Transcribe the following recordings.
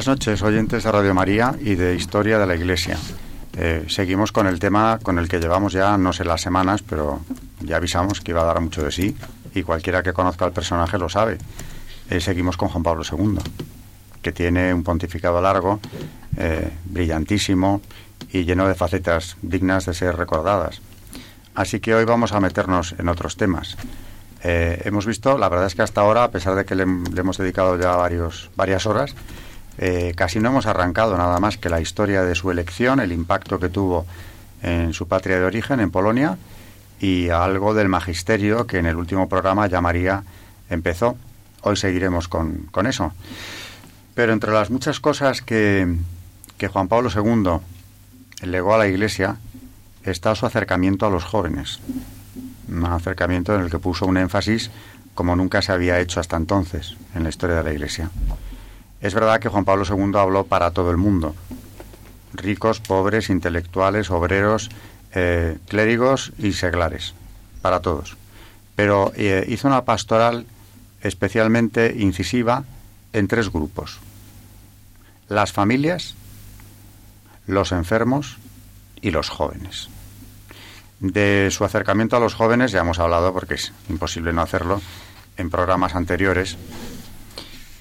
Buenas noches, oyentes de Radio María y de Historia de la Iglesia. Eh, seguimos con el tema con el que llevamos ya no sé las semanas, pero ya avisamos que iba a dar mucho de sí y cualquiera que conozca al personaje lo sabe. Eh, seguimos con Juan Pablo II, que tiene un pontificado largo, eh, brillantísimo y lleno de facetas dignas de ser recordadas. Así que hoy vamos a meternos en otros temas. hemos visto, la verdad es que hasta ahora, a pesar de que le, hemos dedicado ya varias horas, eh, casi no hemos arrancado nada más que la historia de su elección, el impacto que tuvo en su patria de origen, en Polonia, y algo del magisterio que en el último programa ya María empezó. Hoy seguiremos con, eso. Pero entre las muchas cosas que, que Juan Pablo II legó a la Iglesia está su acercamiento a los jóvenes. Un acercamiento en el que puso un énfasis como nunca se había hecho hasta entonces en la historia de la Iglesia. Es verdad que Juan Pablo II habló para todo el mundo, ricos, pobres, intelectuales, obreros, eh, clérigos y seglares, para todos. Pero eh, hizo una pastoral especialmente incisiva en tres grupos. Las familias, los enfermos y los jóvenes. De su acercamiento a los jóvenes ya hemos hablado porque es imposible no hacerlo en programas anteriores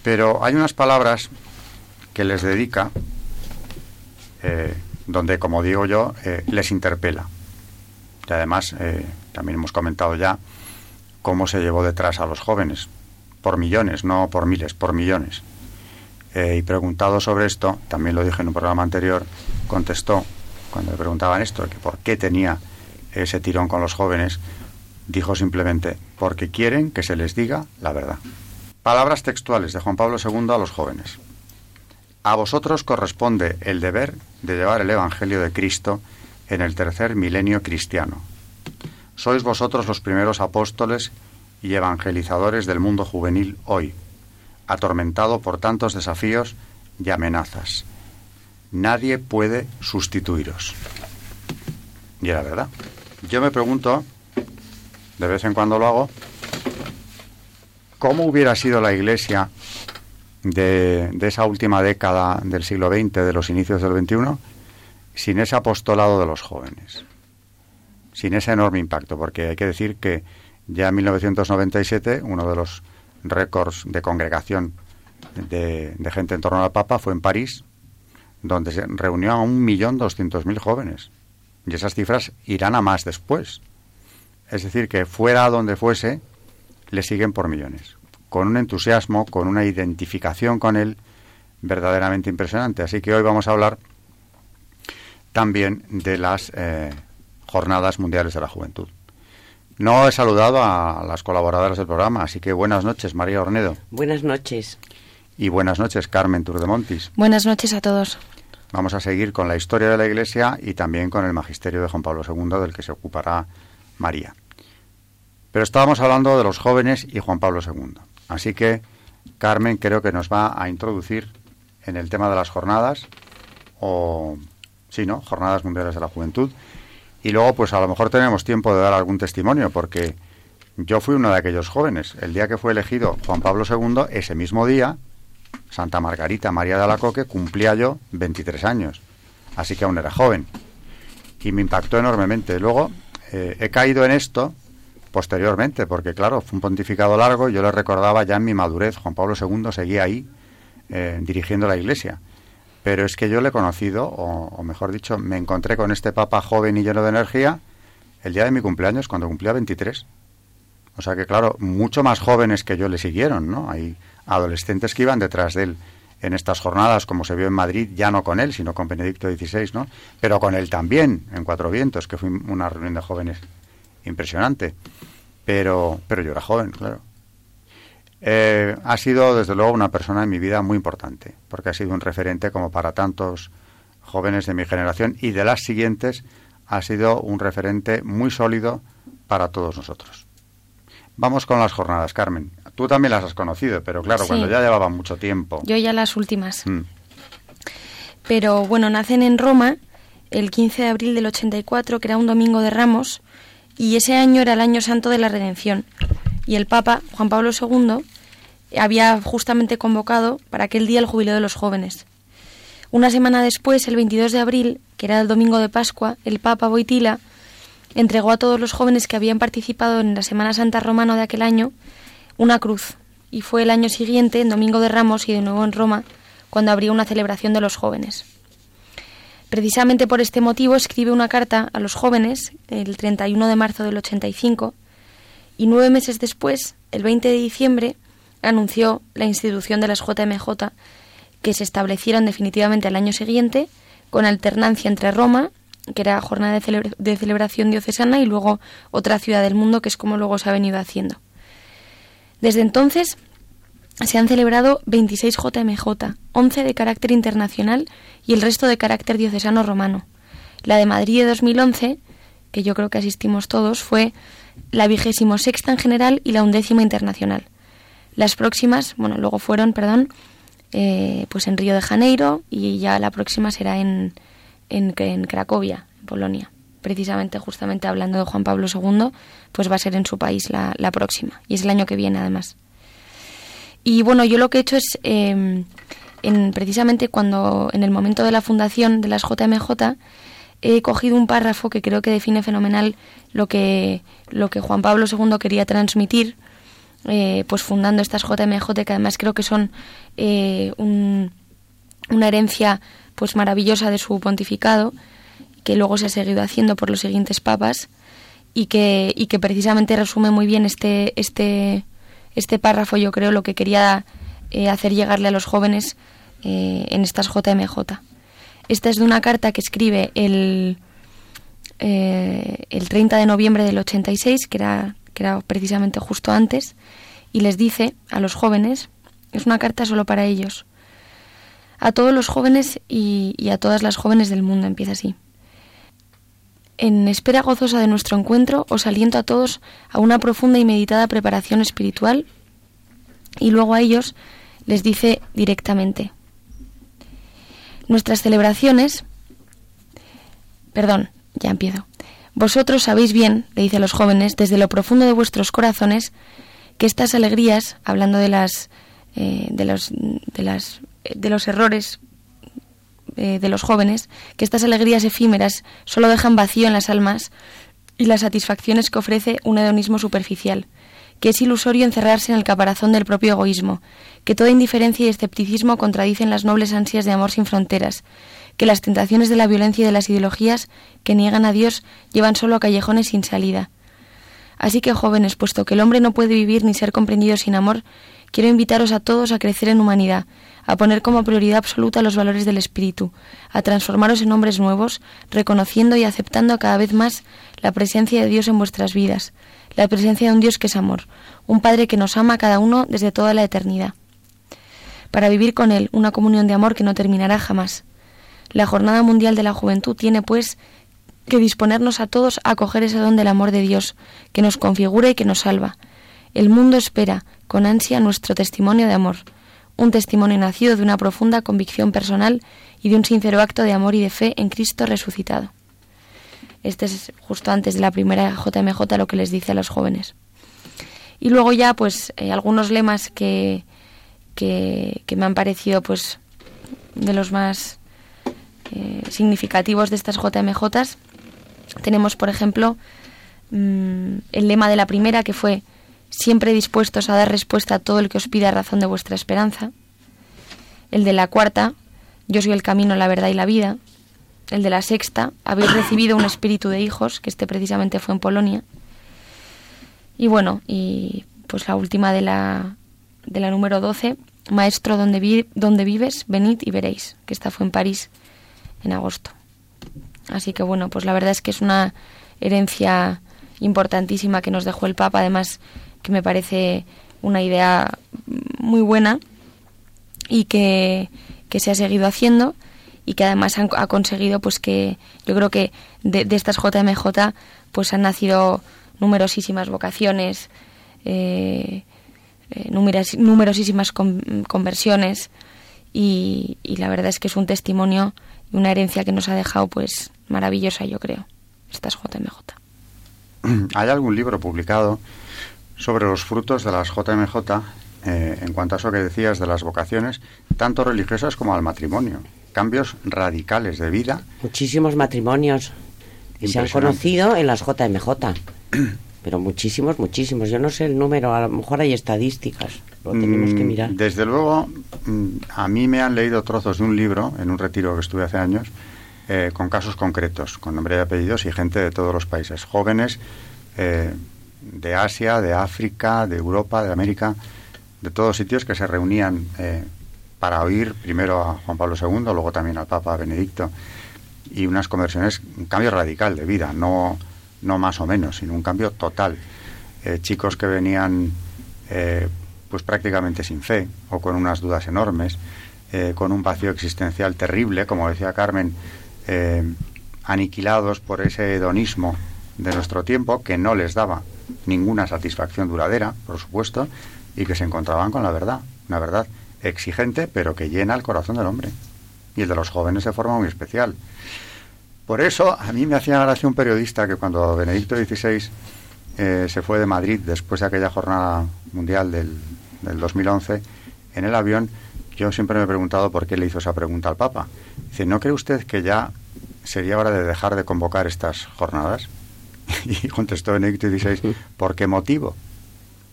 pero hay unas palabras que les dedica, eh, donde, como digo yo, eh, les interpela. Y además, eh, también hemos comentado ya cómo se llevó detrás a los jóvenes, por millones, no por miles, por millones. y preguntado sobre esto, también lo dije en un programa anterior, contestó, cuando le preguntaban esto, que por qué tenía ese tirón con los jóvenes, dijo simplemente, porque quieren que se les diga la verdad. Palabras textuales de Juan Pablo II a los jóvenes. A vosotros corresponde el deber de llevar el Evangelio de Cristo en el tercer milenio cristiano. Sois vosotros los primeros apóstoles y evangelizadores del mundo juvenil hoy, atormentado por tantos desafíos y amenazas. Nadie puede sustituiros. Y era verdad. Yo me pregunto, de vez en cuando lo hago, ¿Cómo hubiera sido la Iglesia de, esa última década del siglo XX, de los inicios del XXI, sin ese apostolado de los jóvenes? Sin ese enorme impacto, porque hay que decir que ya en 1997 uno de los récords de congregación de, gente en torno al Papa fue en París, donde se reunió a 1.200.000 jóvenes. Y esas cifras irán a más después. Es decir, que fuera donde fuese, le siguen por millones, con un entusiasmo, con una identificación con él verdaderamente impresionante. Así que hoy vamos a hablar también de las eh, Jornadas Mundiales de la Juventud. No he saludado a las colaboradoras del programa, así que buenas noches, María Ornedo. Buenas noches. Y buenas noches, Carmen Turdemontis. Buenas noches a todos. Vamos a seguir con la historia de la Iglesia y también con el magisterio de Juan Pablo II, del que se ocupará María. Pero estábamos hablando de los jóvenes y Juan Pablo II. Así que Carmen creo que nos va a introducir en el tema de las jornadas, o sí, ¿no? Jornadas Mundiales de la Juventud. Y luego, pues a lo mejor tenemos tiempo de dar algún testimonio, porque yo fui uno de aquellos jóvenes. El día que fue elegido Juan Pablo II, ese mismo día, Santa Margarita María de Alacoque, cumplía yo 23 años. Así que aún era joven. Y me impactó enormemente. Luego eh, he caído en esto posteriormente, porque claro, fue un pontificado largo, yo le recordaba ya en mi madurez, Juan Pablo II seguía ahí eh, dirigiendo la iglesia. Pero es que yo le he conocido, o, mejor dicho, me encontré con este papa joven y lleno de energía el día de mi cumpleaños, cuando cumplía 23. O sea que, claro, mucho más jóvenes que yo le siguieron, ¿no? Hay adolescentes que iban detrás de él en estas jornadas, como se vio en Madrid, ya no con él, sino con Benedicto XVI, ¿no? Pero con él también, en Cuatro Vientos, que fue una reunión de jóvenes impresionante. Pero, pero yo era joven, claro. Eh, ha sido, desde luego, una persona en mi vida muy importante, porque ha sido un referente como para tantos jóvenes de mi generación y de las siguientes, ha sido un referente muy sólido para todos nosotros. Vamos con las jornadas, Carmen. Tú también las has conocido, pero claro, cuando ya llevaban mucho tiempo. Yo ya las últimas. Mm. Pero bueno, nacen en Roma el 15 de abril del 84, que era un domingo de Ramos, y ese año era el año santo de la redención. Y el Papa, Juan Pablo II, había justamente convocado para aquel día el jubileo de los jóvenes. Una semana después, el 22 de abril, que era el domingo de Pascua, el Papa Boitila entregó a todos los jóvenes que habían participado en la Semana Santa Romana de aquel año una cruz, y fue el año siguiente, en Domingo de Ramos y de nuevo en Roma, cuando habría una celebración de los jóvenes. Precisamente por este motivo escribe una carta a los jóvenes el 31 de marzo del 85 y nueve meses después, el 20 de diciembre, anunció la institución de las JMJ que se establecieron definitivamente al año siguiente con alternancia entre Roma, que era jornada de, de celebración diocesana, y luego otra ciudad del mundo, que es como luego se ha venido haciendo. Desde entonces se han celebrado 26 JMJ, 11 de carácter internacional y el resto de carácter diocesano romano. La de Madrid de 2011, que yo creo que asistimos todos, fue la vigésimo sexta en general y la undécima internacional. Las próximas, bueno, luego fueron, perdón, eh, pues en Río de Janeiro y ya la próxima será en, en, en Cracovia, en Polonia precisamente justamente hablando de Juan Pablo II, pues va a ser en su país la, próxima, y es el año que viene además. Y bueno, yo lo que he hecho es, em, en, precisamente cuando, en el momento de la fundación de las JMJ, he cogido un párrafo que creo que define fenomenal lo que, lo que Juan Pablo II quería transmitir, eh, pues fundando estas JMJ, que además creo que son eh, una herencia pues maravillosa de su pontificado, que luego se ha seguido haciendo por los siguientes papas y que, y que precisamente resume muy bien este, este, este párrafo, yo creo, lo que quería eh, hacer llegarle a los jóvenes eh, en estas JMJ. Esta es de una carta que escribe el, eh, el 30 de noviembre del 86, que era, que era precisamente justo antes, y les dice a los jóvenes, es una carta solo para ellos, a todos los jóvenes y, y a todas las jóvenes del mundo, empieza así. En espera gozosa de nuestro encuentro, os aliento a todos a una profunda y meditada preparación espiritual y luego a ellos les dice directamente, nuestras celebraciones, perdón, ya empiezo, vosotros sabéis bien, le dice a los jóvenes, desde lo profundo de vuestros corazones, que estas alegrías, hablando de las, eh, de los, de las, de los errores eh, de los jóvenes que estas alegrías efímeras solo dejan vacío en las almas y las satisfacciones que ofrece un hedonismo superficial, que es ilusorio encerrarse en el caparazón del propio egoísmo, que toda indiferencia y escepticismo contradicen las nobles ansias de amor sin fronteras, que las tentaciones de la violencia y de las ideologías que niegan a Dios llevan solo a callejones sin salida. Así que, jóvenes, puesto que el hombre no puede vivir ni ser comprendido sin amor, quiero invitaros a todos a crecer en humanidad, a poner como prioridad absoluta los valores del espíritu, a transformaros en hombres nuevos, reconociendo y aceptando cada vez más la presencia de Dios en vuestras vidas, la presencia de un Dios que es amor, un Padre que nos ama a cada uno desde toda la eternidad. Para vivir con Él una comunión de amor que no terminará jamás. La Jornada Mundial de la Juventud tiene, pues, que disponernos a todos a acoger ese don del amor de Dios, que nos configura y que nos salva. El mundo espera, con ansia, nuestro testimonio de amor un testimonio nacido de una profunda convicción personal y de un sincero acto de amor y de fe en Cristo resucitado. Este es justo antes de la primera JMJ lo que les dice a los jóvenes. Y luego ya, pues, eh, algunos lemas que, que, me han parecido, pues, de los más eh, significativos de estas JMJs. Tenemos, por ejemplo, mm, el lema de la primera, que fue siempre dispuestos a dar respuesta a todo el que os pida razón de vuestra esperanza. El de la cuarta, yo soy el camino, la verdad y la vida. El de la sexta, habéis recibido un espíritu de hijos, que este precisamente fue en Polonia. Y bueno, y pues la última de la, de la número 12, Maestro, donde, vi donde vives, venid y veréis, que esta fue en París en agosto. Así que bueno, pues la verdad es que es una herencia importantísima que nos dejó el Papa, además que me parece una idea muy buena y que, se ha seguido haciendo y que además ha conseguido pues que yo creo que de, estas JMJ pues han nacido numerosísimas vocaciones eh, eh numerosísimas conversiones y, y, la verdad es que es un testimonio y una herencia que nos ha dejado pues maravillosa yo creo estas JMJ ¿Hay algún libro publicado sobre los frutos de las JMJ eh, en cuanto a eso que decías de las vocaciones, tanto religiosas como al matrimonio? Cambios radicales de vida. Muchísimos matrimonios que se han conocido en las JMJ. Pero muchísimos, muchísimos. Yo no sé el número, a lo mejor hay estadísticas. Lo tenemos que mm, mirar. Desde luego, mm, a mí me han leído trozos de un libro en un retiro que estuve hace años eh, con casos concretos, con nombre y apellidos y gente de todos los países, jóvenes eh, de Asia, de África, de Europa, de América, de todos sitios que se reunían eh, para oír primero a Juan Pablo II, luego también al Papa Benedicto, y unas conversiones, un cambio radical de vida, no, no más o menos, sino un cambio total. chicos que venían pues prácticamente sin fe o con unas dudas enormes, con un vacío existencial terrible, como decía Carmen, eh, aniquilados por ese hedonismo de nuestro tiempo que no les daba ninguna satisfacción duradera, por supuesto, y que se encontraban con la verdad, una verdad exigente pero que llena el corazón del hombre y el de los jóvenes de forma muy especial. Por eso a mí me hacía gracia un periodista que cuando Benedicto XVI eh, se fue de Madrid después de aquella jornada mundial del, del 2011 en el avión, yo siempre me he preguntado por qué le hizo esa pregunta al Papa. Dice, ¿no cree usted que ya sería hora de dejar de convocar estas jornadas? y contestó Benedicto XVI, ¿por qué motivo?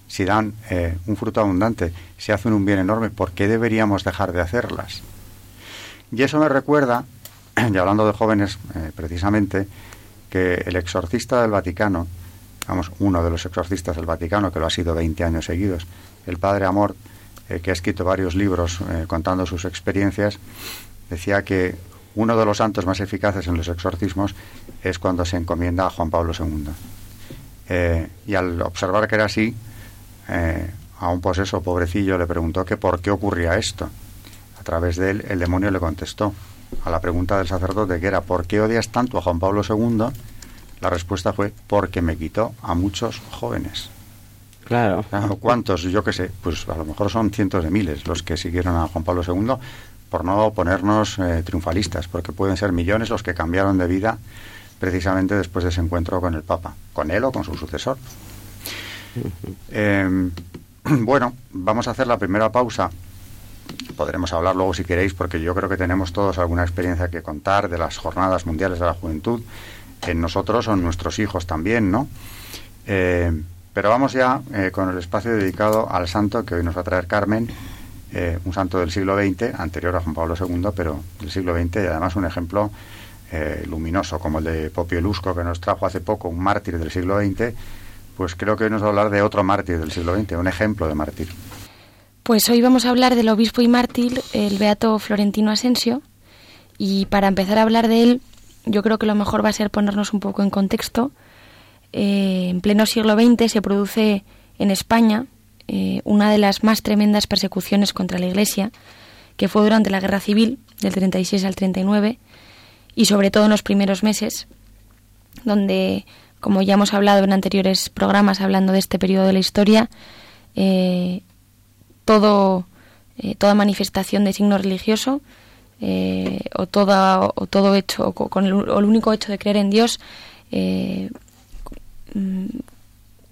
Si dan eh, un fruto abundante, si hacen un bien enorme, ¿por qué deberíamos dejar de hacerlas? Y eso me recuerda, y hablando de jóvenes eh, precisamente, que el exorcista del Vaticano, vamos, uno de los exorcistas del Vaticano, que lo ha sido 20 años seguidos, el padre Amor, eh, que ha escrito varios libros contando sus experiencias, decía que uno de los santos más eficaces en los exorcismos es cuando se encomienda a Juan Pablo II. Eh, y al observar que era así, eh, a un poseso pobrecillo le preguntó que por qué ocurría esto. A través de él, el demonio le contestó a la pregunta del sacerdote que era ¿por qué odias tanto a Juan Pablo II? La respuesta fue porque me quitó a muchos jóvenes. Claro. ¿Cuántos? Yo qué sé, pues a lo mejor son cientos de miles los que siguieron a Juan Pablo II, por no ponernos eh, triunfalistas, porque pueden ser millones los que cambiaron de vida precisamente después de ese encuentro con el Papa, con él o con su sucesor. Em, bueno, vamos a hacer la primera pausa. Podremos hablar luego si queréis, porque yo creo que tenemos todos alguna experiencia que contar de las jornadas mundiales de la juventud, en nosotros o en nuestros hijos también, ¿no? Em, pero vamos ya eh, con el espacio dedicado al santo que hoy nos va a traer Carmen eh, un santo del siglo XX, anterior a Juan Pablo II, pero del siglo XX y además un ejemplo eh, luminoso, como el de Popio Lusco, que nos trajo hace poco, un mártir del siglo XX, pues creo que hoy nos va a hablar de otro mártir del siglo XX, un ejemplo de mártir. Pues hoy vamos a hablar del obispo y mártir, el beato Florentino Asensio, y para empezar a hablar de él, yo creo que lo mejor va a ser ponernos un poco en contexto. Eh, en pleno siglo XX se produce en España eh, una de las más tremendas persecuciones contra la Iglesia, que fue durante la Guerra Civil, del 36 al 39, y sobre todo en los primeros meses, donde, como ya hemos hablado en anteriores programas hablando de este periodo de la historia, eh, todo, eh, toda manifestación de signo religioso o, toda, o todo hecho, con el, el, único hecho de creer en Dios,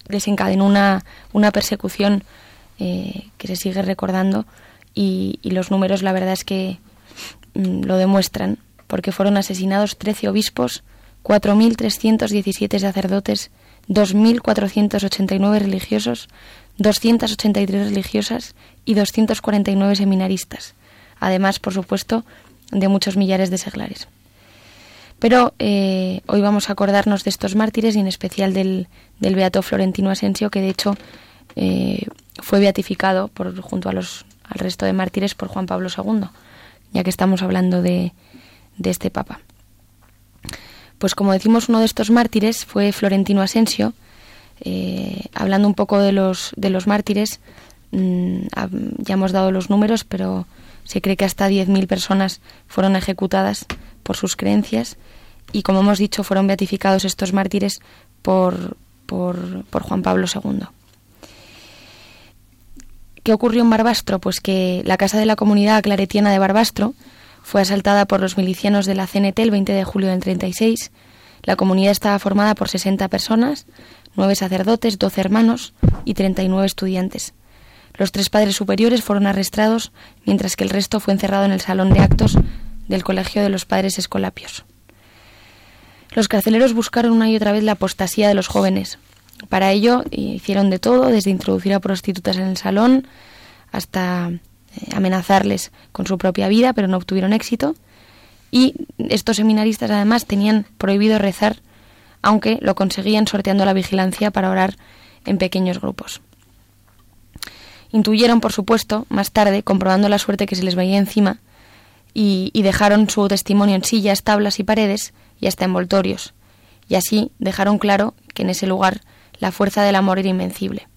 desencadenó una, una persecución eh, que se sigue recordando y, los números la verdad es que mm, lo demuestran, porque fueron asesinados 13 obispos, 4.317 sacerdotes, 2.489 religiosos, 283 religiosas y 249 seminaristas, además, por supuesto, de muchos millares de seglares. Pero eh, hoy vamos a acordarnos de estos mártires y en especial del, del Beato Florentino Asensio, que de hecho eh, fue beatificado por, junto a los, al resto de mártires por Juan Pablo II, ya que estamos hablando de, de este papa. Pues como decimos, uno de estos mártires fue Florentino Asensio. Eh, hablando un poco de los, de los mártires, mm, ya hemos dado los números, pero se cree que hasta 10.000 personas fueron ejecutadas por sus creencias y, como hemos dicho, fueron beatificados estos mártires por, por, por Juan Pablo II. ¿Qué ocurrió en Barbastro? Pues que la casa de la comunidad claretiana de Barbastro fue asaltada por los milicianos de la CNT el 20 de julio del 36. La comunidad estaba formada por 60 personas, nueve sacerdotes, 12 hermanos y 39 estudiantes. Los tres padres superiores fueron arrestados, mientras que el resto fue encerrado en el salón de actos del Colegio de los Padres Escolapios. Los carceleros buscaron una y otra vez la apostasía de los jóvenes. Para ello hicieron de todo, desde introducir a prostitutas en el salón hasta eh, amenazarles con su propia vida, pero no obtuvieron éxito. Y estos seminaristas además tenían prohibido rezar, aunque lo conseguían sorteando la vigilancia para orar en pequeños grupos. Intuyeron, por supuesto, más tarde, comprobando la suerte que se les veía encima, y, dejaron su testimonio en sillas, tablas y paredes, y hasta envoltorios, y así dejaron claro que en ese lugar la fuerza del amor era invencible.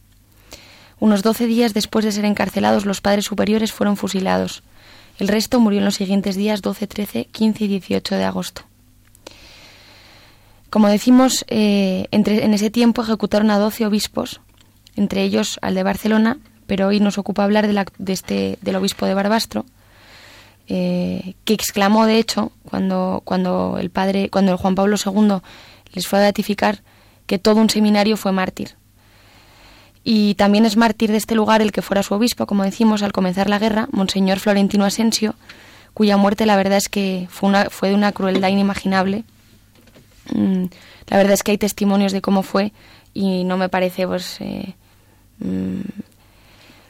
Unos doce días después de ser encarcelados, los padres superiores fueron fusilados. El resto murió en los siguientes días 12, 13, 15 y 18 de agosto. Como decimos, eh, en ese tiempo ejecutaron a doce obispos, entre ellos al de Barcelona, pero hoy nos ocupa hablar de, este, del obispo de Barbastro, eh, que exclamó, de hecho, cuando, cuando, el padre, cuando el Juan Pablo II les fue a beatificar, que todo un seminario fue mártir. Y también es mártir de este lugar el que fuera su obispo, como decimos, al comenzar la guerra, Monseñor Florentino Asensio, cuya muerte la verdad es que fue, una, fue de una crueldad inimaginable. Mm, la verdad es que hay testimonios de cómo fue y no me parece pues eh, mm,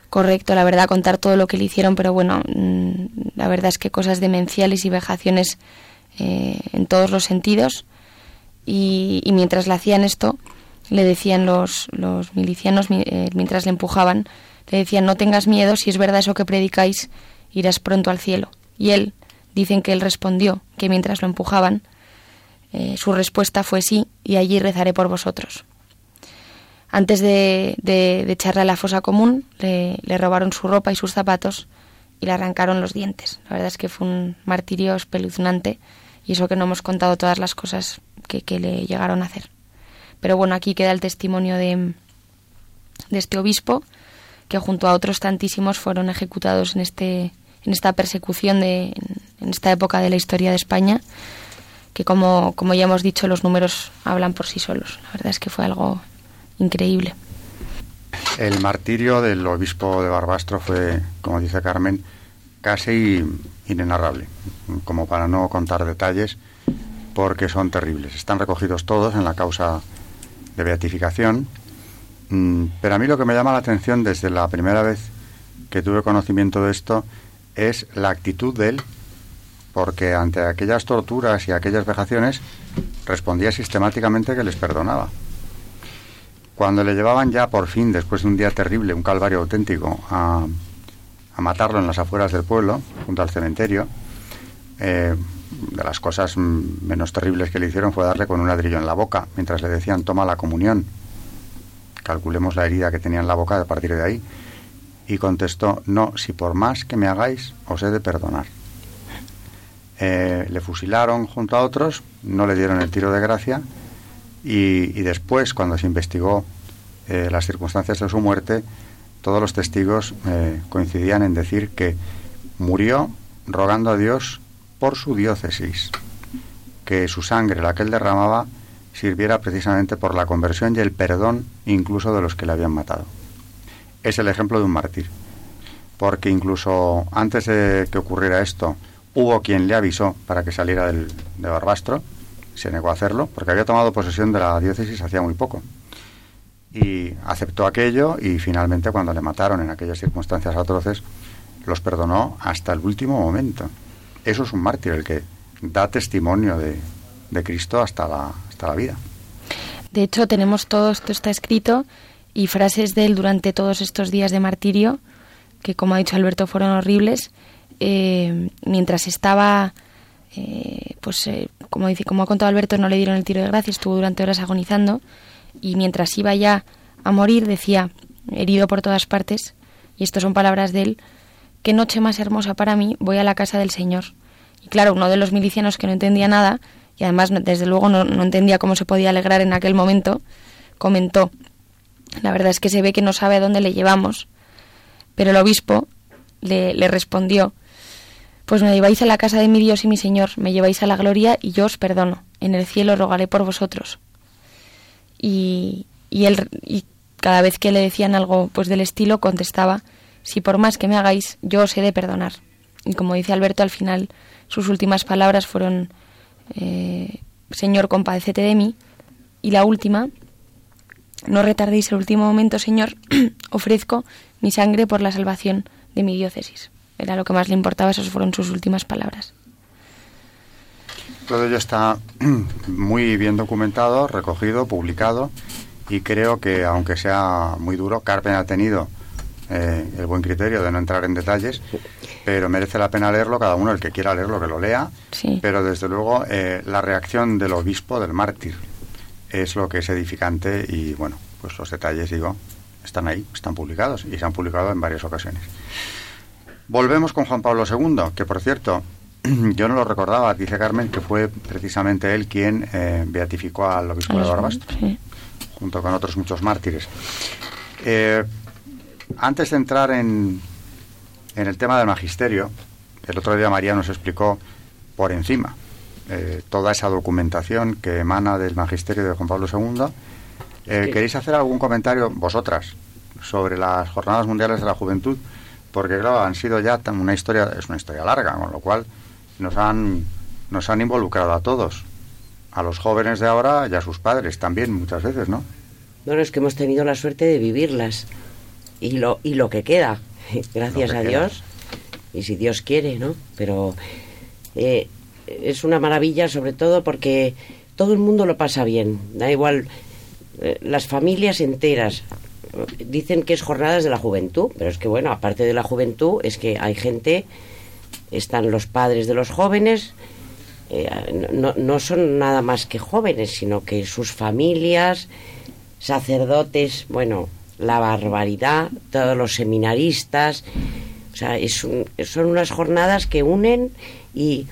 correcto, la verdad, contar todo lo que le hicieron, pero bueno, mm, la verdad es que cosas demenciales y vejaciones eh, en todos los sentidos. Y, mientras le hacían esto, le decían los, los milicianos eh, mientras le empujaban, le decían, no tengas miedo, si es verdad eso que predicáis, irás pronto al cielo. Y él, dicen que él respondió que mientras lo empujaban, eh, su respuesta fue sí, y allí rezaré por vosotros. Antes de, de, echarle a la fosa común, le, le, robaron su ropa y sus zapatos y le arrancaron los dientes. La verdad es que fue un martirio espeluznante y eso que no hemos contado todas las cosas que, que le llegaron a hacer. Pero bueno, aquí queda el testimonio de, de este obispo, que junto a otros tantísimos fueron ejecutados en, este, en esta persecución de, en esta época de la historia de España, que como, como ya hemos dicho, los números hablan por sí solos. La verdad es que fue algo increíble. El martirio del obispo de Barbastro fue, como dice Carmen, casi inenarrable, como para no contar detalles, porque son terribles. Están recogidos todos en la causa de beatificación, mm, pero a mí lo que me llama la atención desde la primera vez que tuve conocimiento de esto es la actitud de él, porque ante aquellas torturas y aquellas vejaciones respondía sistemáticamente que les perdonaba. Cuando le llevaban ya por fin, después de un día terrible, un calvario auténtico, a, matarlo en las afueras del pueblo, junto al cementerio, eh, de las cosas menos terribles que le hicieron fue darle con un ladrillo en la boca, mientras le decían toma la comunión. Calculemos la herida que tenía en la boca a partir de ahí. Y contestó, no, si por más que me hagáis, os he de perdonar. Eh, le fusilaron junto a otros, no le dieron el tiro de gracia y, después, cuando se investigó eh, las circunstancias de su muerte, todos los testigos eh, coincidían en decir que murió rogando a Dios por su diócesis, que su sangre, la que él derramaba, sirviera precisamente por la conversión y el perdón incluso de los que le habían matado. Es el ejemplo de un mártir, porque incluso antes de que ocurriera esto, hubo quien le avisó para que saliera del, de Barbastro, se negó a hacerlo, porque había tomado posesión de la diócesis hacía muy poco. Y aceptó aquello y finalmente cuando le mataron en aquellas circunstancias atroces, los perdonó hasta el último momento eso es un mártir, el que da testimonio de, Cristo hasta la, hasta la vida. De hecho, tenemos todo esto está escrito y frases de él durante todos estos días de martirio que como ha dicho Alberto fueron horribles. Eh, mientras estaba, eh, pues como, dice, como ha contado Alberto, no le dieron el tiro de gracia, estuvo durante horas agonizando y mientras iba ya a morir decía, herido por todas partes, y estas son palabras de él, qué noche más hermosa para mí, voy a la casa del Señor. Y claro, uno de los milicianos que no entendía nada, y además desde luego no, no entendía cómo se podía alegrar en aquel momento, comentó, la verdad es que se ve que no sabe a dónde le llevamos. Pero el obispo le, le respondió, pues me lleváis a la casa de mi Dios y mi Señor, me lleváis a la gloria y yo os perdono. En el cielo rogaré por vosotros. Y, y él, y cada vez que le decían algo pues del estilo, contestaba, si por más que me hagáis, yo os he de perdonar. Y como dice Alberto, al final sus últimas palabras fueron, eh, Señor, compadécete de mí. Y la última, no retardéis el último momento, Señor, ofrezco mi sangre por la salvación de mi diócesis. Era lo que más le importaba, esas fueron sus últimas palabras. Todo ello está muy bien documentado, recogido, publicado y creo que aunque sea muy duro, Carpen ha tenido eh, el buen criterio de no entrar en detalles, pero merece la pena leerlo, cada uno el que quiera leerlo que lo lea, pero desde luego eh, la reacción del obispo, del mártir, es lo que es edificante y bueno, pues los detalles, digo, están ahí, están publicados y se han publicado en varias ocasiones. Volvemos con Juan Pablo II, que por cierto, yo no lo recordaba, dice Carmen, que fue precisamente él quien eh, beatificó al obispo de Barbastro, junto con otros muchos mártires. Eh, antes de entrar en, en el tema del magisterio, el otro día María nos explicó por encima eh, toda esa documentación que emana del magisterio de Juan Pablo II. Eh, ¿Queréis hacer algún comentario vosotras sobre las Jornadas Mundiales de la Juventud? Porque claro, han sido ya una historia, es una historia larga, con lo cual nos han, nos han involucrado a todos, a los jóvenes de ahora y a sus padres también muchas veces, ¿no? Bueno, es que hemos tenido la suerte de vivirlas. Y lo, y lo que queda, gracias a Dios, y si Dios quiere, ¿no? Pero eh, es una maravilla sobre todo porque todo el mundo lo pasa bien, da igual, eh, las familias enteras dicen que es jornadas de la juventud, pero es que bueno, aparte de la juventud, es que hay gente, están los padres de los jóvenes, eh, no, no son nada más que jóvenes, sino que sus familias, sacerdotes, bueno, la barbaridad, todos los seminaristas, o sea, es son unas jornadas que unen y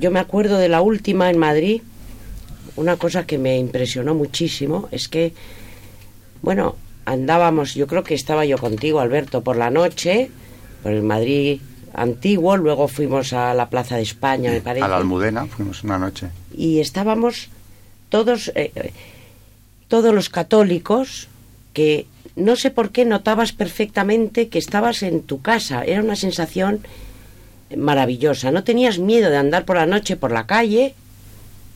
yo me acuerdo de la última en Madrid, una cosa que me impresionó muchísimo es que, bueno, andábamos, yo creo que estaba yo contigo, Alberto, por la noche, por el Madrid antiguo, luego fuimos a la Plaza de España, me parece. A la Almudena fuimos una noche. Y estábamos todos, eh, todos los católicos que no sé por qué notabas perfectamente que estabas en tu casa, era una sensación maravillosa. No tenías miedo de andar por la noche por la calle,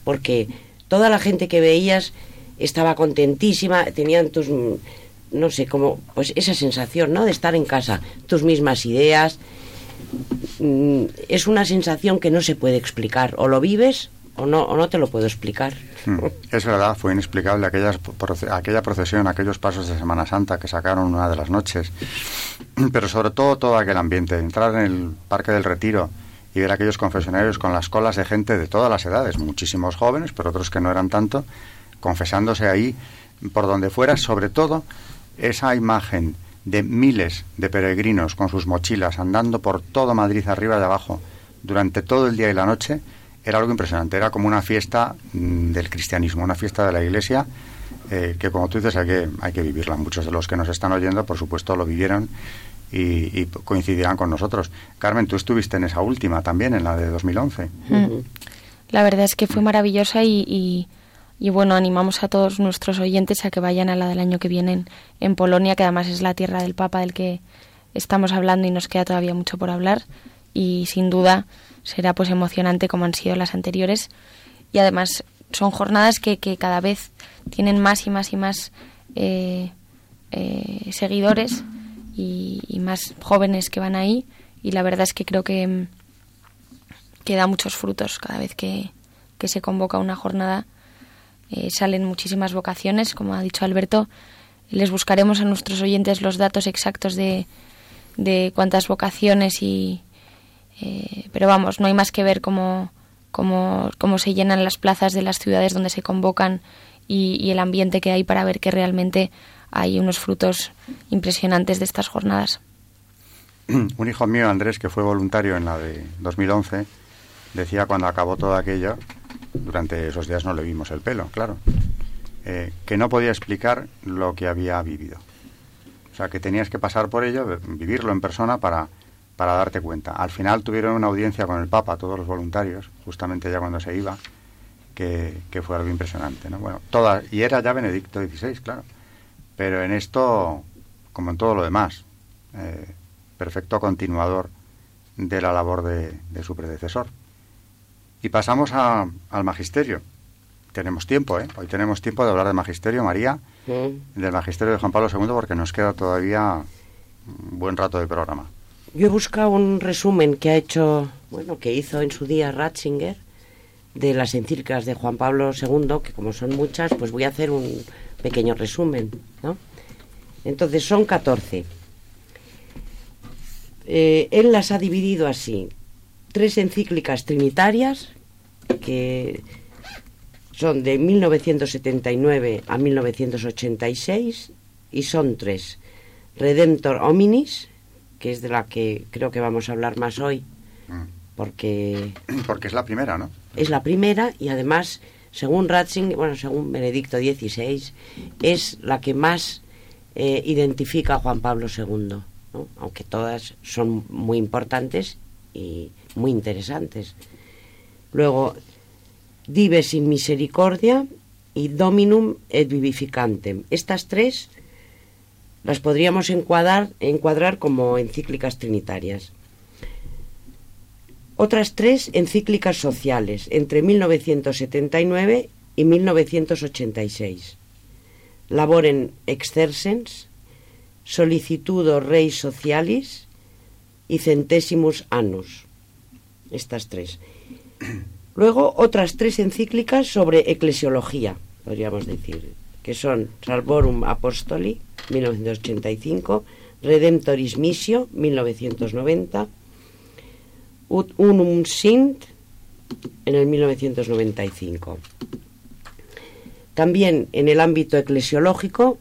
porque toda la gente que veías estaba contentísima, tenían tus, no sé, como, pues esa sensación, ¿no? De estar en casa, tus mismas ideas. Mm, es una sensación que no se puede explicar. O lo vives o no, o no te lo puedo explicar. Hmm. Es verdad, fue inexplicable aquellas, aquella procesión, aquellos pasos de Semana Santa que sacaron una de las noches, pero sobre todo todo aquel ambiente, entrar en el Parque del Retiro y ver aquellos confesionarios con las colas de gente de todas las edades, muchísimos jóvenes, pero otros que no eran tanto, confesándose ahí por donde fuera, sobre todo esa imagen de miles de peregrinos con sus mochilas andando por todo Madrid arriba y abajo durante todo el día y la noche, era algo impresionante, era como una fiesta mm, del cristianismo, una fiesta de la iglesia, eh, que como tú dices hay que, hay que vivirla. Muchos de los que nos están oyendo, por supuesto, lo vivieron y, coincidirán con nosotros. Carmen, tú estuviste en esa última también, en la de 2011. Mm. La verdad es que fue maravillosa y, y, bueno, animamos a todos nuestros oyentes a que vayan a la del año que viene en, Polonia, que además es la tierra del Papa del que estamos hablando y nos queda todavía mucho por hablar. Y sin duda será pues emocionante como han sido las anteriores y además son jornadas que, que cada vez tienen más y más y más eh, eh, seguidores y, más jóvenes que van ahí y la verdad es que creo que, que da muchos frutos cada vez que, que se convoca una jornada eh, salen muchísimas vocaciones como ha dicho Alberto les buscaremos a nuestros oyentes los datos exactos de, de cuántas vocaciones y... Eh, pero vamos, no hay más que ver cómo, cómo, cómo se llenan las plazas de las ciudades donde se convocan y, el ambiente que hay para ver que realmente hay unos frutos impresionantes de estas jornadas. Un hijo mío, Andrés, que fue voluntario en la de 2011, decía cuando acabó todo aquello, durante esos días no le vimos el pelo, claro, eh, que no podía explicar lo que había vivido. O sea, que tenías que pasar por ello, vivirlo en persona para, para darte cuenta. Al final tuvieron una audiencia con el Papa, todos los voluntarios, justamente ya cuando se iba, que, fue algo impresionante. ¿no? Bueno, toda, y era ya Benedicto XVI, claro. Pero en esto, como en todo lo demás, eh, perfecto continuador de la labor de, su predecesor. Y pasamos a, al magisterio. Tenemos tiempo, ¿eh? Hoy tenemos tiempo de hablar del magisterio, María, del magisterio de Juan Pablo II, porque nos queda todavía un buen rato de programa. Yo he buscado un resumen que ha hecho, bueno, que hizo en su día Ratzinger de las encíclicas de Juan Pablo II, que como son muchas, pues voy a hacer un pequeño resumen, ¿no? Entonces son 14. Eh, él las ha dividido así. Tres encíclicas trinitarias, que son de 1979 a 1986, y son tres. Redemptor Hominis, que es de la que creo que vamos a hablar más hoy, mm. porque... Porque es la primera, ¿no? Es la primera y además, según Ratzinger, bueno, según Benedicto XVI, es la que más eh, identifica a Juan Pablo II aunque todas son muy importantes y muy interesantes. Luego, Dive sin misericordia y Dominum et vivificantem. Estas tres las podríamos encuadrar, como encíclicas trinitarias. Otras tres encíclicas sociales entre 1979 y 1986. Laboren excersens, Solicitudo Rei Socialis y Centésimus Annus. Estas tres. Luego otras tres encíclicas sobre eclesiología, podríamos decir, que son Salvorum Apostoli, 1985, Redemptoris Missio, 1990, Ut Unum Sint, en el 1995. También en el ámbito eclesiológico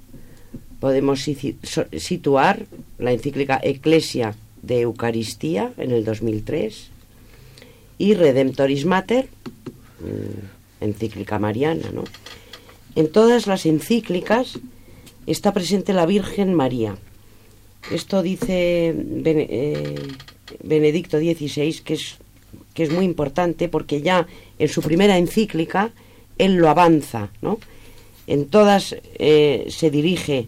podemos situar la encíclica Ecclesia de Eucaristía en el 2003 y Redemptoris Mater, mm, encíclica mariana. ¿no? En todas las encíclicas está presente la Virgen María. Esto dice eh, Benedicto XVI, que es, que es muy importante porque ya en su primera encíclica él lo avanza. ¿no? En todas eh, se dirige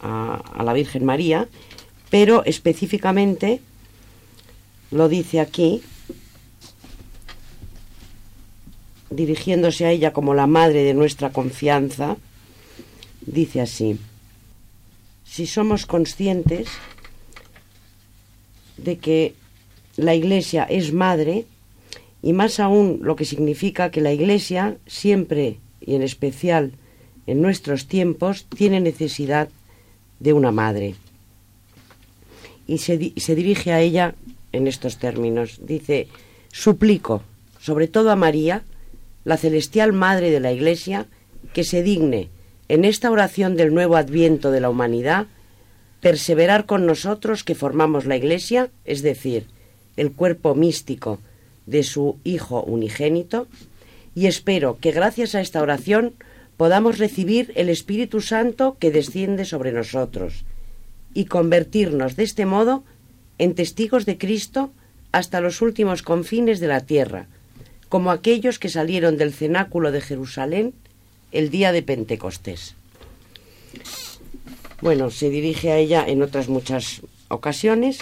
a, la Virgen María, pero específicamente lo dice aquí, dirigiéndose a ella como la madre de nuestra confianza, dice así, si somos conscientes de que la Iglesia es madre, y más aún lo que significa que la Iglesia siempre y en especial en nuestros tiempos tiene necesidad de una madre. Y se, se dirige a ella en estos términos. Dice, suplico, sobre todo a María, la celestial Madre de la Iglesia, que se digne, en esta oración del nuevo adviento de la humanidad, perseverar con nosotros que formamos la Iglesia, es decir, el cuerpo místico de su Hijo unigénito, y espero que gracias a esta oración podamos recibir el Espíritu Santo que desciende sobre nosotros y convertirnos de este modo en testigos de Cristo hasta los últimos confines de la tierra, como aquellos que salieron del cenáculo de Jerusalén el día de Pentecostés. Bueno, se dirige a ella en otras muchas ocasiones.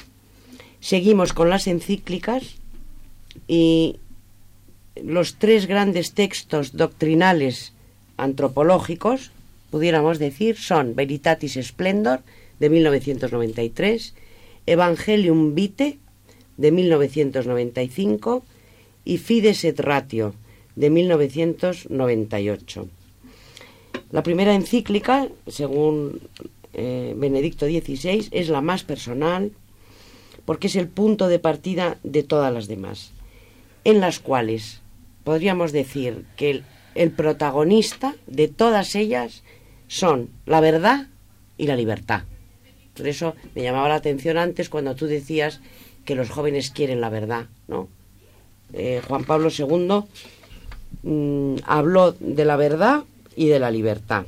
Seguimos con las encíclicas y los tres grandes textos doctrinales antropológicos, pudiéramos decir, son Veritatis Splendor, de 1993, Evangelium Vitae, de 1995, y Fides et Ratio, de 1998. La primera encíclica, según eh, Benedicto XVI, es la más personal, porque es el punto de partida de todas las demás, en las cuales podríamos decir que el, el protagonista de todas ellas son la verdad y la libertad. Por eso me llamaba la atención antes cuando tú decías que los jóvenes quieren la verdad, ¿no? Eh, Juan Pablo II mm, habló de la verdad y de la libertad,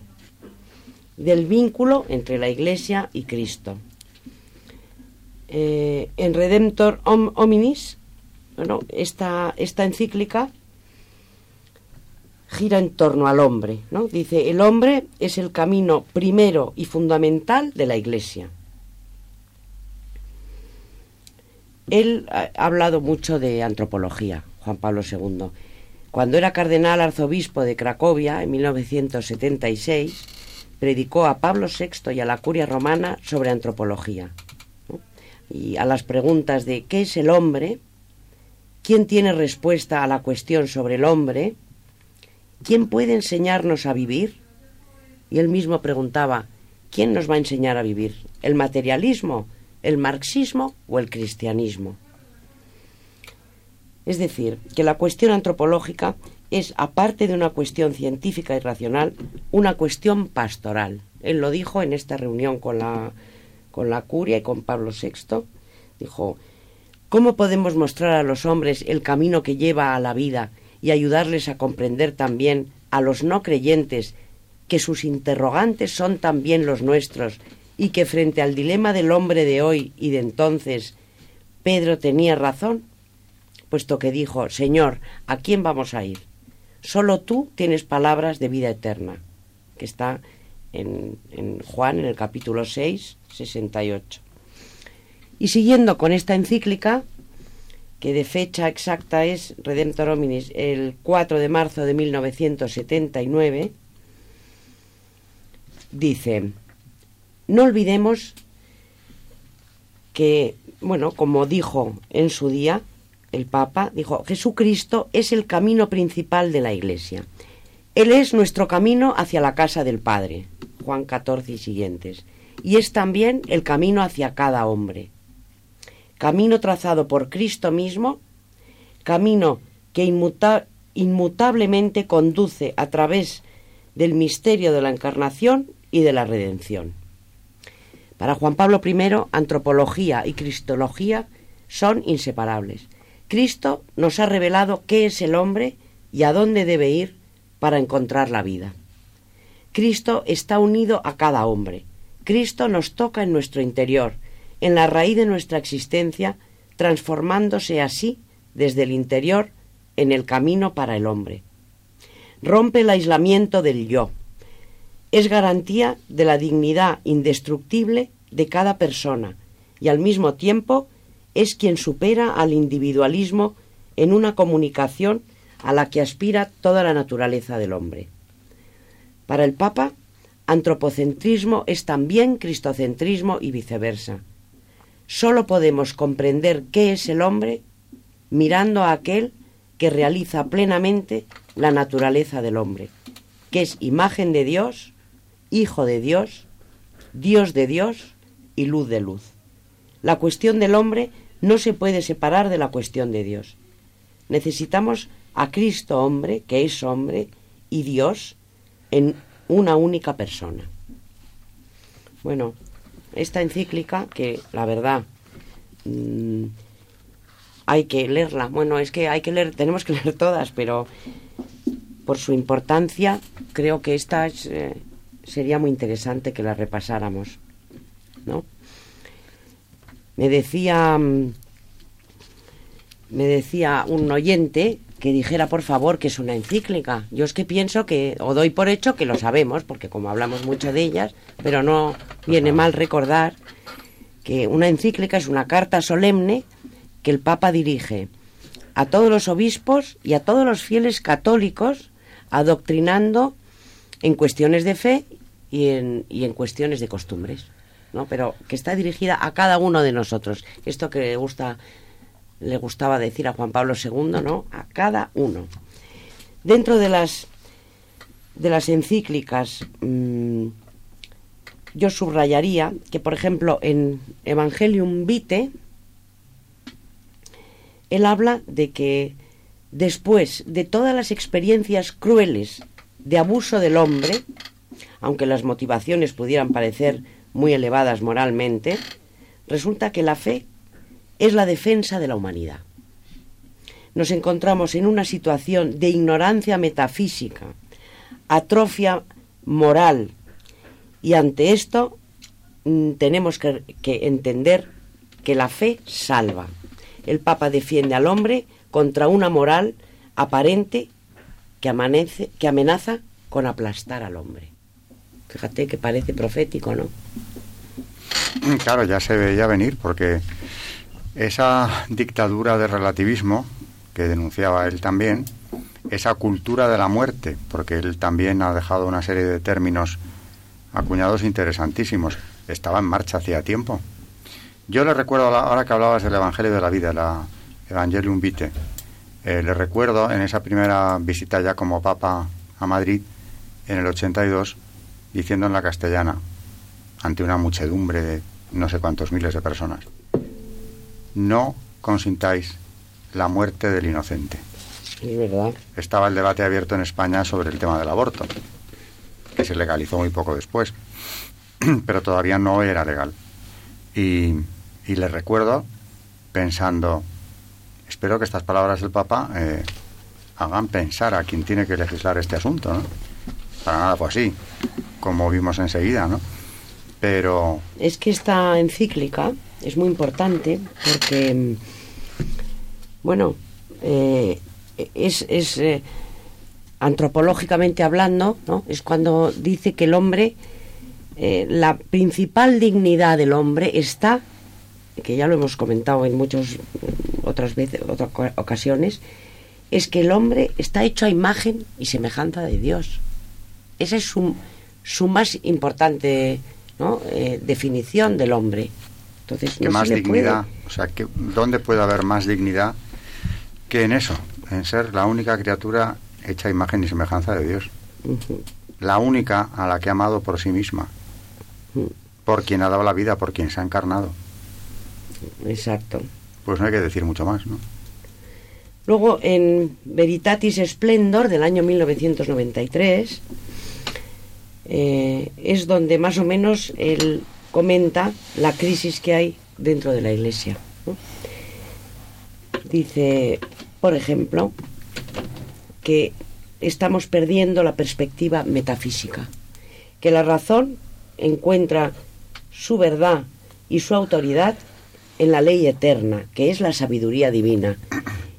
del vínculo entre la Iglesia y Cristo. Eh, en Redemptor Hominis, bueno, esta, esta encíclica gira en torno al hombre, ¿no? Dice, el hombre es el camino primero y fundamental de la Iglesia. Él ha hablado mucho de antropología, Juan Pablo II. Cuando era cardenal arzobispo de Cracovia en 1976, predicó a Pablo VI y a la curia romana sobre antropología. Y a las preguntas de ¿qué es el hombre? ¿Quién tiene respuesta a la cuestión sobre el hombre? ¿quién puede enseñarnos a vivir? Y él mismo preguntaba, ¿quién nos va a enseñar a vivir? ¿El materialismo, el marxismo o el cristianismo? Es decir, que la cuestión antropológica es, aparte de una cuestión científica y racional, una cuestión pastoral. Él lo dijo en esta reunión con la, con la curia y con Pablo VI. Dijo, ¿cómo podemos mostrar a los hombres el camino que lleva a la vida y ayudarles a comprender también a los no creyentes que sus interrogantes son también los nuestros y que frente al dilema del hombre de hoy y de entonces, Pedro tenía razón, puesto que dijo, Señor, ¿a quién vamos a ir? Solo tú tienes palabras de vida eterna, que está en, en Juan en el capítulo 6, 68. Y siguiendo con esta encíclica, que de fecha exacta es Redemptor Hominis el 4 de marzo de 1979, dice, no olvidemos que, bueno, como dijo en su día el Papa, dijo, Jesucristo es el camino principal de la Iglesia. Él es nuestro camino hacia la casa del Padre, Juan 14 y siguientes, y es también el camino hacia cada hombre camino trazado por Cristo mismo, camino que inmutablemente conduce a través del misterio de la encarnación y de la redención. Para Juan Pablo I, antropología y cristología son inseparables. Cristo nos ha revelado qué es el hombre y a dónde debe ir para encontrar la vida. Cristo está unido a cada hombre. Cristo nos toca en nuestro interior en la raíz de nuestra existencia, transformándose así desde el interior en el camino para el hombre. Rompe el aislamiento del yo. Es garantía de la dignidad indestructible de cada persona y al mismo tiempo es quien supera al individualismo en una comunicación a la que aspira toda la naturaleza del hombre. Para el Papa, antropocentrismo es también cristocentrismo y viceversa. Solo podemos comprender qué es el hombre mirando a aquel que realiza plenamente la naturaleza del hombre, que es imagen de Dios, hijo de Dios, Dios de Dios y luz de luz. La cuestión del hombre no se puede separar de la cuestión de Dios. Necesitamos a Cristo hombre, que es hombre, y Dios en una única persona. Bueno, esta encíclica, que la verdad mm, hay que leerla. Bueno, es que hay que leer, tenemos que leer todas, pero por su importancia creo que esta eh, sería muy interesante que la repasáramos, ¿no? Me decía mm, me decía un oyente que dijera por favor que es una encíclica. Yo es que pienso que, o doy por hecho que lo sabemos, porque como hablamos mucho de ellas, pero no viene mal recordar que una encíclica es una carta solemne que el Papa dirige a todos los obispos y a todos los fieles católicos, adoctrinando en cuestiones de fe y en, y en cuestiones de costumbres. ¿no? Pero que está dirigida a cada uno de nosotros. Esto que gusta le gustaba decir a Juan Pablo II, ¿no? A cada uno. Dentro de las de las encíclicas, mm, yo subrayaría que, por ejemplo, en Evangelium Vitae, él habla de que después de todas las experiencias crueles de abuso del hombre, aunque las motivaciones pudieran parecer muy elevadas moralmente, resulta que la fe es la defensa de la humanidad. Nos encontramos en una situación de ignorancia metafísica, atrofia moral, y ante esto mm, tenemos que, que entender que la fe salva. El Papa defiende al hombre contra una moral aparente que, amanece, que amenaza con aplastar al hombre. Fíjate que parece profético, ¿no? Claro, ya se veía venir porque esa dictadura de relativismo que denunciaba él también, esa cultura de la muerte, porque él también ha dejado una serie de términos acuñados interesantísimos, estaba en marcha hacía tiempo. Yo le recuerdo, ahora que hablabas del Evangelio de la Vida, la Evangelium Vitae, eh, le recuerdo en esa primera visita ya como Papa a Madrid, en el 82, diciendo en la castellana, ante una muchedumbre de no sé cuántos miles de personas, no consintáis la muerte del inocente. Verdad. Estaba el debate abierto en España sobre el tema del aborto, que se legalizó muy poco después, pero todavía no era legal. Y, y le recuerdo pensando, espero que estas palabras del Papa eh, hagan pensar a quien tiene que legislar este asunto, ¿no? Para nada fue así, como vimos enseguida, ¿no? Pero... Es que esta encíclica es muy importante porque, bueno, eh, es, es eh, antropológicamente hablando, ¿no? Es cuando dice que el hombre, la principal dignidad del hombre está, que ya lo hemos comentado en muchas otras veces, otras ocasiones, es que el hombre está hecho a imagen y semejanza de Dios. Esa es su, su más importante ¿no? definición del hombre. Entonces, ¿Qué más dignidad? O sea, que, ¿dónde puede haber más dignidad que en eso? En ser la única criatura hecha imagen y semejanza de Dios. La única a la que ha amado por sí misma. Por quien ha dado la vida, por quien se ha encarnado. Exacto. Pues no hay que decir mucho más, ¿no? Luego, en Veritatis Splendor del año 1993, eh, es donde más o menos él comenta la crisis que hay dentro de la Iglesia. Dice, por ejemplo, que estamos perdiendo la perspectiva metafísica, que la razón encuentra su verdad y su autoridad en la ley eterna, que es la sabiduría divina,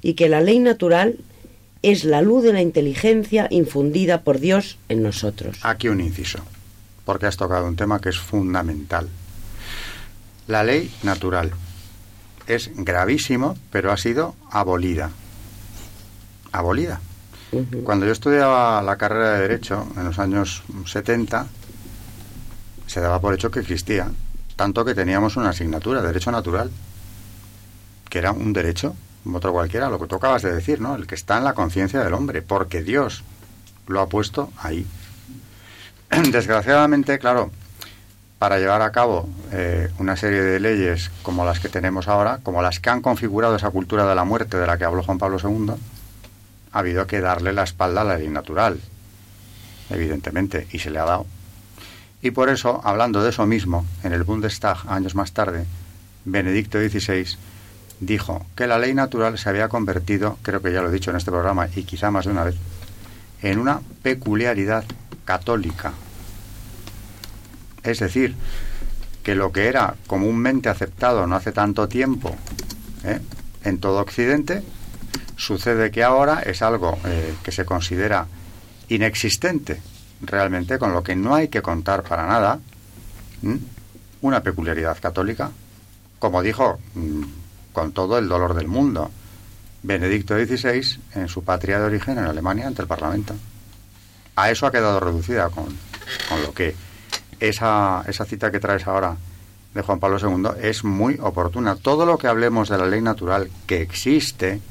y que la ley natural es la luz de la inteligencia infundida por Dios en nosotros. Aquí un inciso, porque has tocado un tema que es fundamental. La ley natural es gravísimo, pero ha sido abolida. Abolida. Cuando yo estudiaba la carrera de Derecho en los años 70, se daba por hecho que existía, tanto que teníamos una asignatura, Derecho Natural, que era un derecho, otro cualquiera, lo que tú acabas de decir, ¿no? El que está en la conciencia del hombre, porque Dios lo ha puesto ahí. Desgraciadamente, claro, para llevar a cabo eh, una serie de leyes como las que tenemos ahora, como las que han configurado esa cultura de la muerte de la que habló Juan Pablo II, ha habido que darle la espalda a la ley natural, evidentemente, y se le ha dado. Y por eso, hablando de eso mismo, en el Bundestag, años más tarde, Benedicto XVI dijo que la ley natural se había convertido, creo que ya lo he dicho en este programa y quizá más de una vez, en una peculiaridad católica. Es decir, que lo que era comúnmente aceptado no hace tanto tiempo ¿eh? en todo Occidente, Sucede que ahora es algo eh, que se considera inexistente realmente, con lo que no hay que contar para nada, una peculiaridad católica, como dijo mm, con todo el dolor del mundo Benedicto XVI en su patria de origen en Alemania ante el Parlamento. A eso ha quedado reducida con, con lo que esa, esa cita que traes ahora de Juan Pablo II es muy oportuna. Todo lo que hablemos de la ley natural que existe,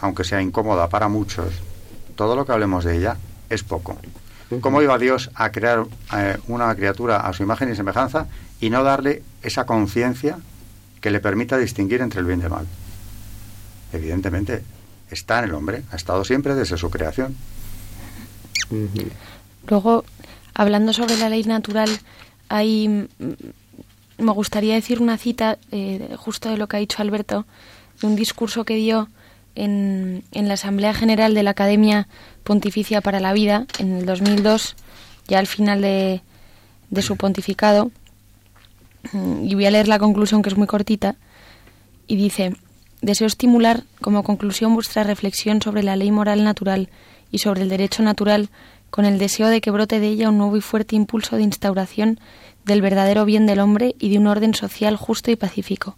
aunque sea incómoda para muchos, todo lo que hablemos de ella es poco. ¿Cómo iba Dios a crear eh, una criatura a su imagen y semejanza y no darle esa conciencia que le permita distinguir entre el bien y el mal? evidentemente, está en el hombre, ha estado siempre desde su creación. Luego, hablando sobre la ley natural, hay, mm, me gustaría decir una cita eh, justo de lo que ha dicho Alberto, de un discurso que dio en, en la Asamblea General de la Academia Pontificia para la Vida en el 2002, ya al final de, su pontificado. Mm, Y voy a leer la conclusión que es muy cortita. Y dice, deseo estimular como conclusión vuestra reflexión sobre la ley moral natural y sobre el derecho natural con el deseo de que brote de ella un nuevo y fuerte impulso de instauración del verdadero bien del hombre y de un orden social justo y pacífico,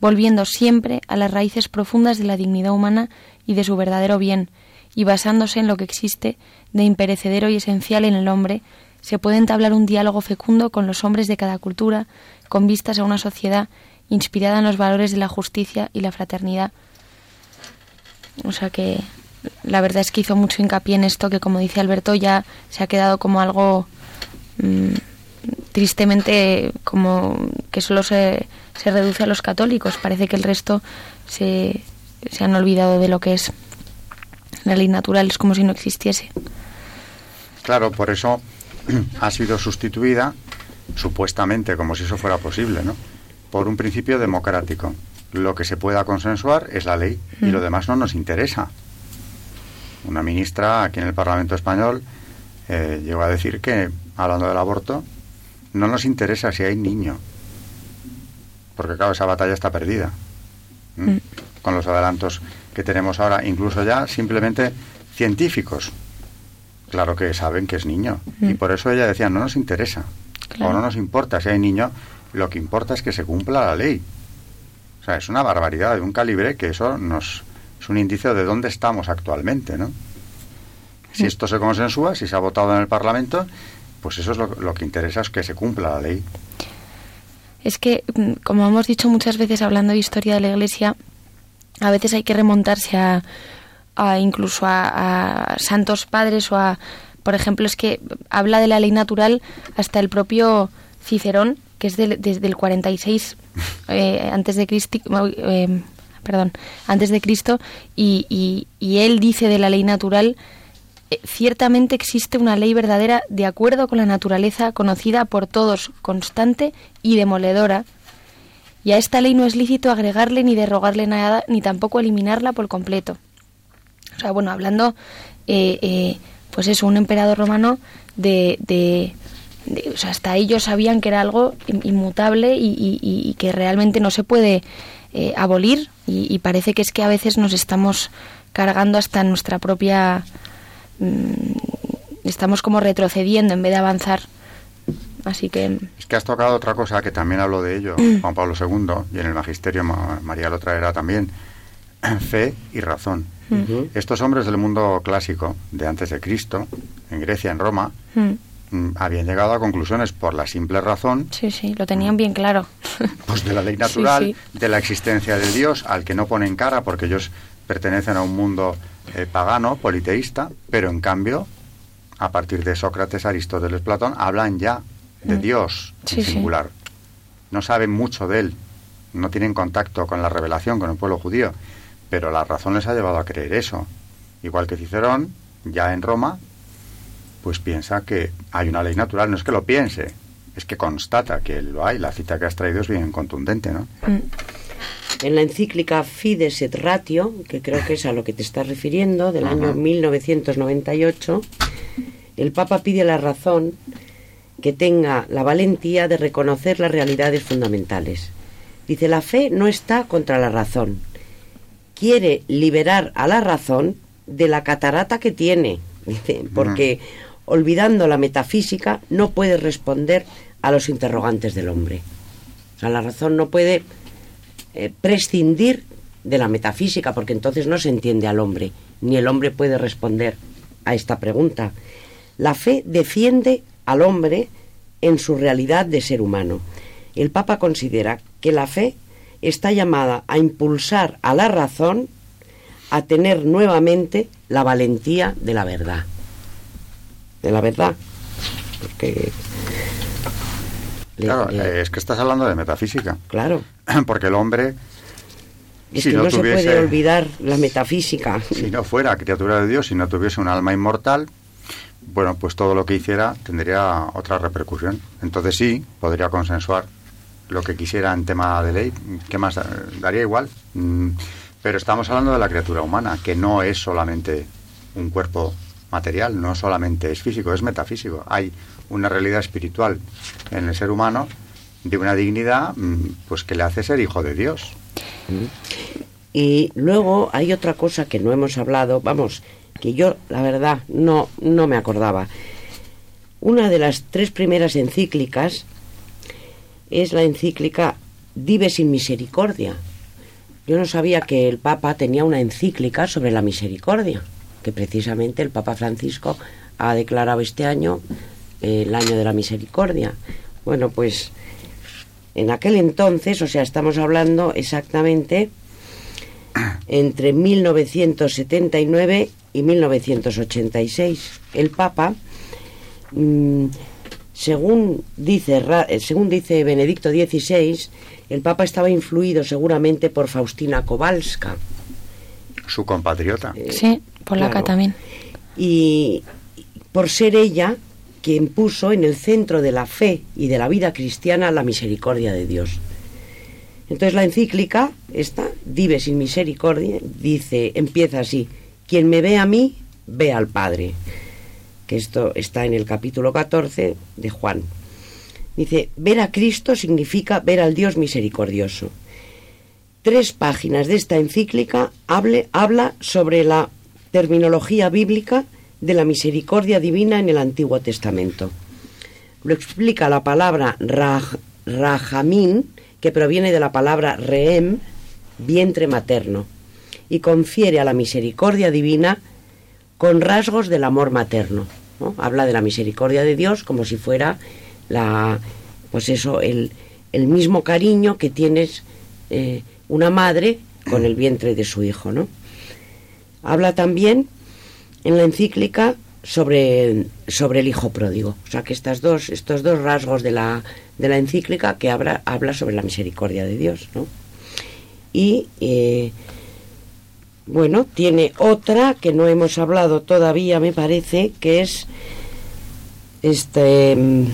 volviendo siempre a las raíces profundas de la dignidad humana y de su verdadero bien, y basándose en lo que existe de imperecedero y esencial en el hombre, se puede entablar un diálogo fecundo con los hombres de cada cultura, con vistas a una sociedad inspirada en los valores de la justicia y la fraternidad. O sea que la verdad es que hizo mucho hincapié en esto que, como dice Alberto, ya se ha quedado como algo mm, tristemente como que solo se, se reduce a los católicos. Parece que el resto se, se han olvidado de lo que es la ley natural, es como si no existiese. Claro, por eso ha sido sustituida, supuestamente, como si eso fuera posible, ¿no? por un principio democrático. Lo que se pueda consensuar es la ley y Mm. lo demás no nos interesa. Una ministra aquí en el Parlamento español eh, llegó a decir que, hablando del aborto, no nos interesa si hay niño. Porque, claro, esa batalla está perdida. ¿Mm? Mm. Con los adelantos que tenemos ahora, incluso ya simplemente científicos. Claro que saben que es niño. Y Mm. por eso ella decía, no nos interesa. Claro. O no nos importa si hay niño, lo que importa es que se cumpla la ley. O sea, es una barbaridad de un calibre que eso nos es un indicio de dónde estamos actualmente, ¿no? Si Mm. esto se consensúa, si se ha votado en el Parlamento, pues eso es lo, lo que interesa, es que se cumpla la ley. Es que, mm, como hemos dicho muchas veces hablando de historia de la Iglesia, a veces hay que remontarse a, a incluso a, a santos padres o a, por ejemplo, es que habla de la ley natural hasta el propio Cicerón, que es del- desde el 46 eh, antes de Cristo, eh, perdón, antes de Cristo, y, y- y él dice de la ley natural eh, ciertamente existe una ley verdadera de acuerdo con la naturaleza conocida por todos, constante y demoledora, y a esta ley no es lícito agregarle ni derrogarle nada, ni tampoco eliminarla por completo. O sea, bueno, hablando, eh, eh, pues eso, un emperador romano de, de- de- o sea, hasta ellos sabían que era algo in- inmutable y, que realmente no se puede eh, abolir y, y parece que es que a veces nos estamos cargando hasta nuestra propia mm, estamos como retrocediendo en vez de avanzar así que Es que has tocado otra cosa que también hablo de ello, Juan Pablo II, y en el Magisterio Ma- María lo traerá también, fe y razón. Ujú. Estos hombres del mundo clásico, de antes de Cristo, en Grecia, en Roma, mm, mm, habían llegado a conclusiones por la simple razón sí sí lo tenían bien claro. pues de la ley natural, Sí, de la existencia de Dios, al que no ponen cara porque ellos pertenecen a un mundo eh, pagano, politeísta, pero en cambio, a partir de Sócrates, Aristóteles, Platón, hablan ya de Mm. Dios Sí, en sí. singular. No saben mucho de él, no tienen contacto con la revelación, con el pueblo judío, pero la razón les ha llevado a creer eso. Igual que Cicerón, ya en Roma, pues piensa que hay una ley natural, no es que lo piense, es que constata que lo hay. La cita que has traído es bien contundente, ¿no? Mm, En la encíclica Fides et Ratio, que creo que es a lo que te estás refiriendo, del año 1998, el Papa pide la razón que tenga la valentía de reconocer las realidades fundamentales. Dice, la fe no está contra la razón. Quiere liberar a la razón de la catarata que tiene. Dice, porque olvidando la metafísica no puede responder a los interrogantes del hombre. O sea, la razón no puede eh, prescindir de la metafísica, porque entonces no se entiende al hombre, ni el hombre puede responder a esta pregunta. La fe defiende al hombre en su realidad de ser humano. El Papa considera que la fe está llamada a impulsar a la razón a tener nuevamente la valentía de la verdad. De la verdad. Porque... Claro, eh, es que estás hablando de metafísica. claro. Porque el hombre Es que no, se puede olvidar la metafísica. Si no fuera criatura de Dios, si no tuviese un alma inmortal, bueno, pues todo lo que hiciera tendría otra repercusión. Entonces sí, podría consensuar lo que quisiera en tema de ley. ¿Qué más? Daría igual. Mm, pero estamos hablando de la criatura humana, que no es solamente un cuerpo material, no solamente es físico, es metafísico. Hay una realidad espiritual en el ser humano de una dignidad mm, pues que le hace ser hijo de Dios. Y luego hay otra cosa que no hemos hablado, vamos, que yo la verdad no, no me acordaba. Una de las tres primeras encíclicas es la encíclica Dive sin misericordia. Yo no sabía que el Papa tenía una encíclica sobre la misericordia, que precisamente el Papa Francisco ha declarado este año eh, el año de la misericordia. Bueno, pues en aquel entonces, o sea, estamos hablando exactamente entre 1979 y 1986. El Papa, mm, según, dice, eh, según dice Benedicto XVI, el Papa estaba influido seguramente por Faustina Kowalska. Su compatriota. Eh, sí, polaca también. Y por ser ella quien puso en el centro de la fe y de la vida cristiana la misericordia de Dios. Entonces la encíclica, esta, Dive sin misericordia, dice, empieza así, quien me ve a mí, ve al Padre. Que esto está en el capítulo 14 de Juan. Dice, ver a Cristo significa ver al Dios misericordioso. Tres páginas de esta encíclica habla sobre la terminología bíblica de la misericordia divina en el Antiguo Testamento. Lo explica la palabra raj, que proviene de la palabra reem, vientre materno, y confiere a la misericordia divina con rasgos del amor materno. Habla de la misericordia de Dios como si fuera la, pues eso, el, mismo cariño que tienes eh, una madre con el vientre de su hijo, ¿no? Habla también en la encíclica sobre, sobre el hijo pródigo. O sea que estas dos, estos dos rasgos de la, de la encíclica que habla, habla sobre la misericordia de Dios. ¿no? Y eh, bueno, tiene otra que no hemos hablado todavía, me parece, que es este mm,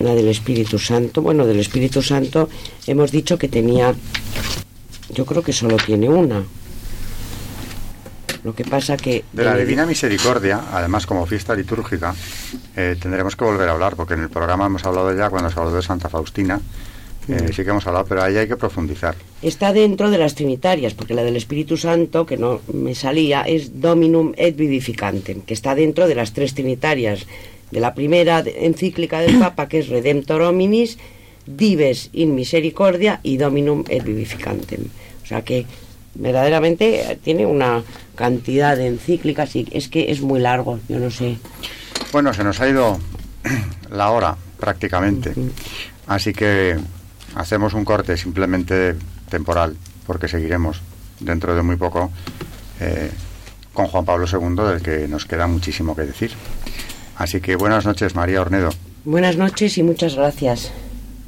la del Espíritu Santo. Bueno, del Espíritu Santo hemos dicho que tenía, yo creo que solo tiene una, lo que pasa que... De la Divina Misericordia, además como fiesta litúrgica, eh, tendremos que volver a hablar, porque en el programa hemos hablado ya cuando se habló de Santa Faustina, eh, sí que hemos hablado, pero ahí hay que profundizar. Está dentro de las trinitarias, porque la del Espíritu Santo, que no me salía, es Dominum et Vivificantem, que está dentro de las tres trinitarias. De la primera encíclica del Papa, que es Redemptor Hominis, Dives in Misericordia y Dominum et Vivificantem. O sea que verdaderamente tiene una cantidad de encíclicas y es que es muy largo, yo no sé. Bueno, se nos ha ido la hora prácticamente, así que hacemos un corte simplemente temporal, porque seguiremos dentro de muy poco eh, con Juan Pablo II, del que nos queda muchísimo que decir. Así que buenas noches, María Ornedo. Buenas noches y muchas gracias.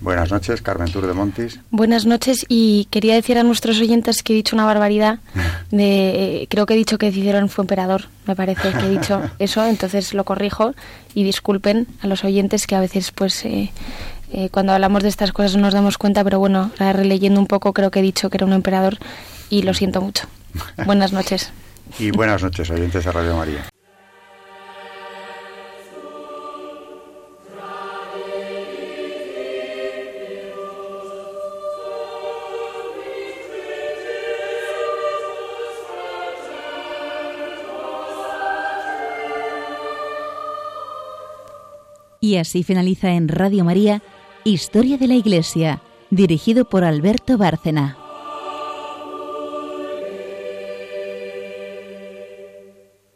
Buenas noches, Carmen Tour de Montis. Buenas noches y quería decir a nuestros oyentes que he dicho una barbaridad. De, creo que he dicho que Cicerón fue emperador, me parece que he dicho eso, entonces lo corrijo y disculpen a los oyentes que a veces pues eh, eh, cuando hablamos de estas cosas no nos damos cuenta, pero bueno, releyendo un poco creo que he dicho que era un emperador y lo siento mucho. Buenas noches. y buenas noches, oyentes de Radio María. Y así finaliza en Radio María Historia de la Iglesia, dirigido por Alberto Bárcena.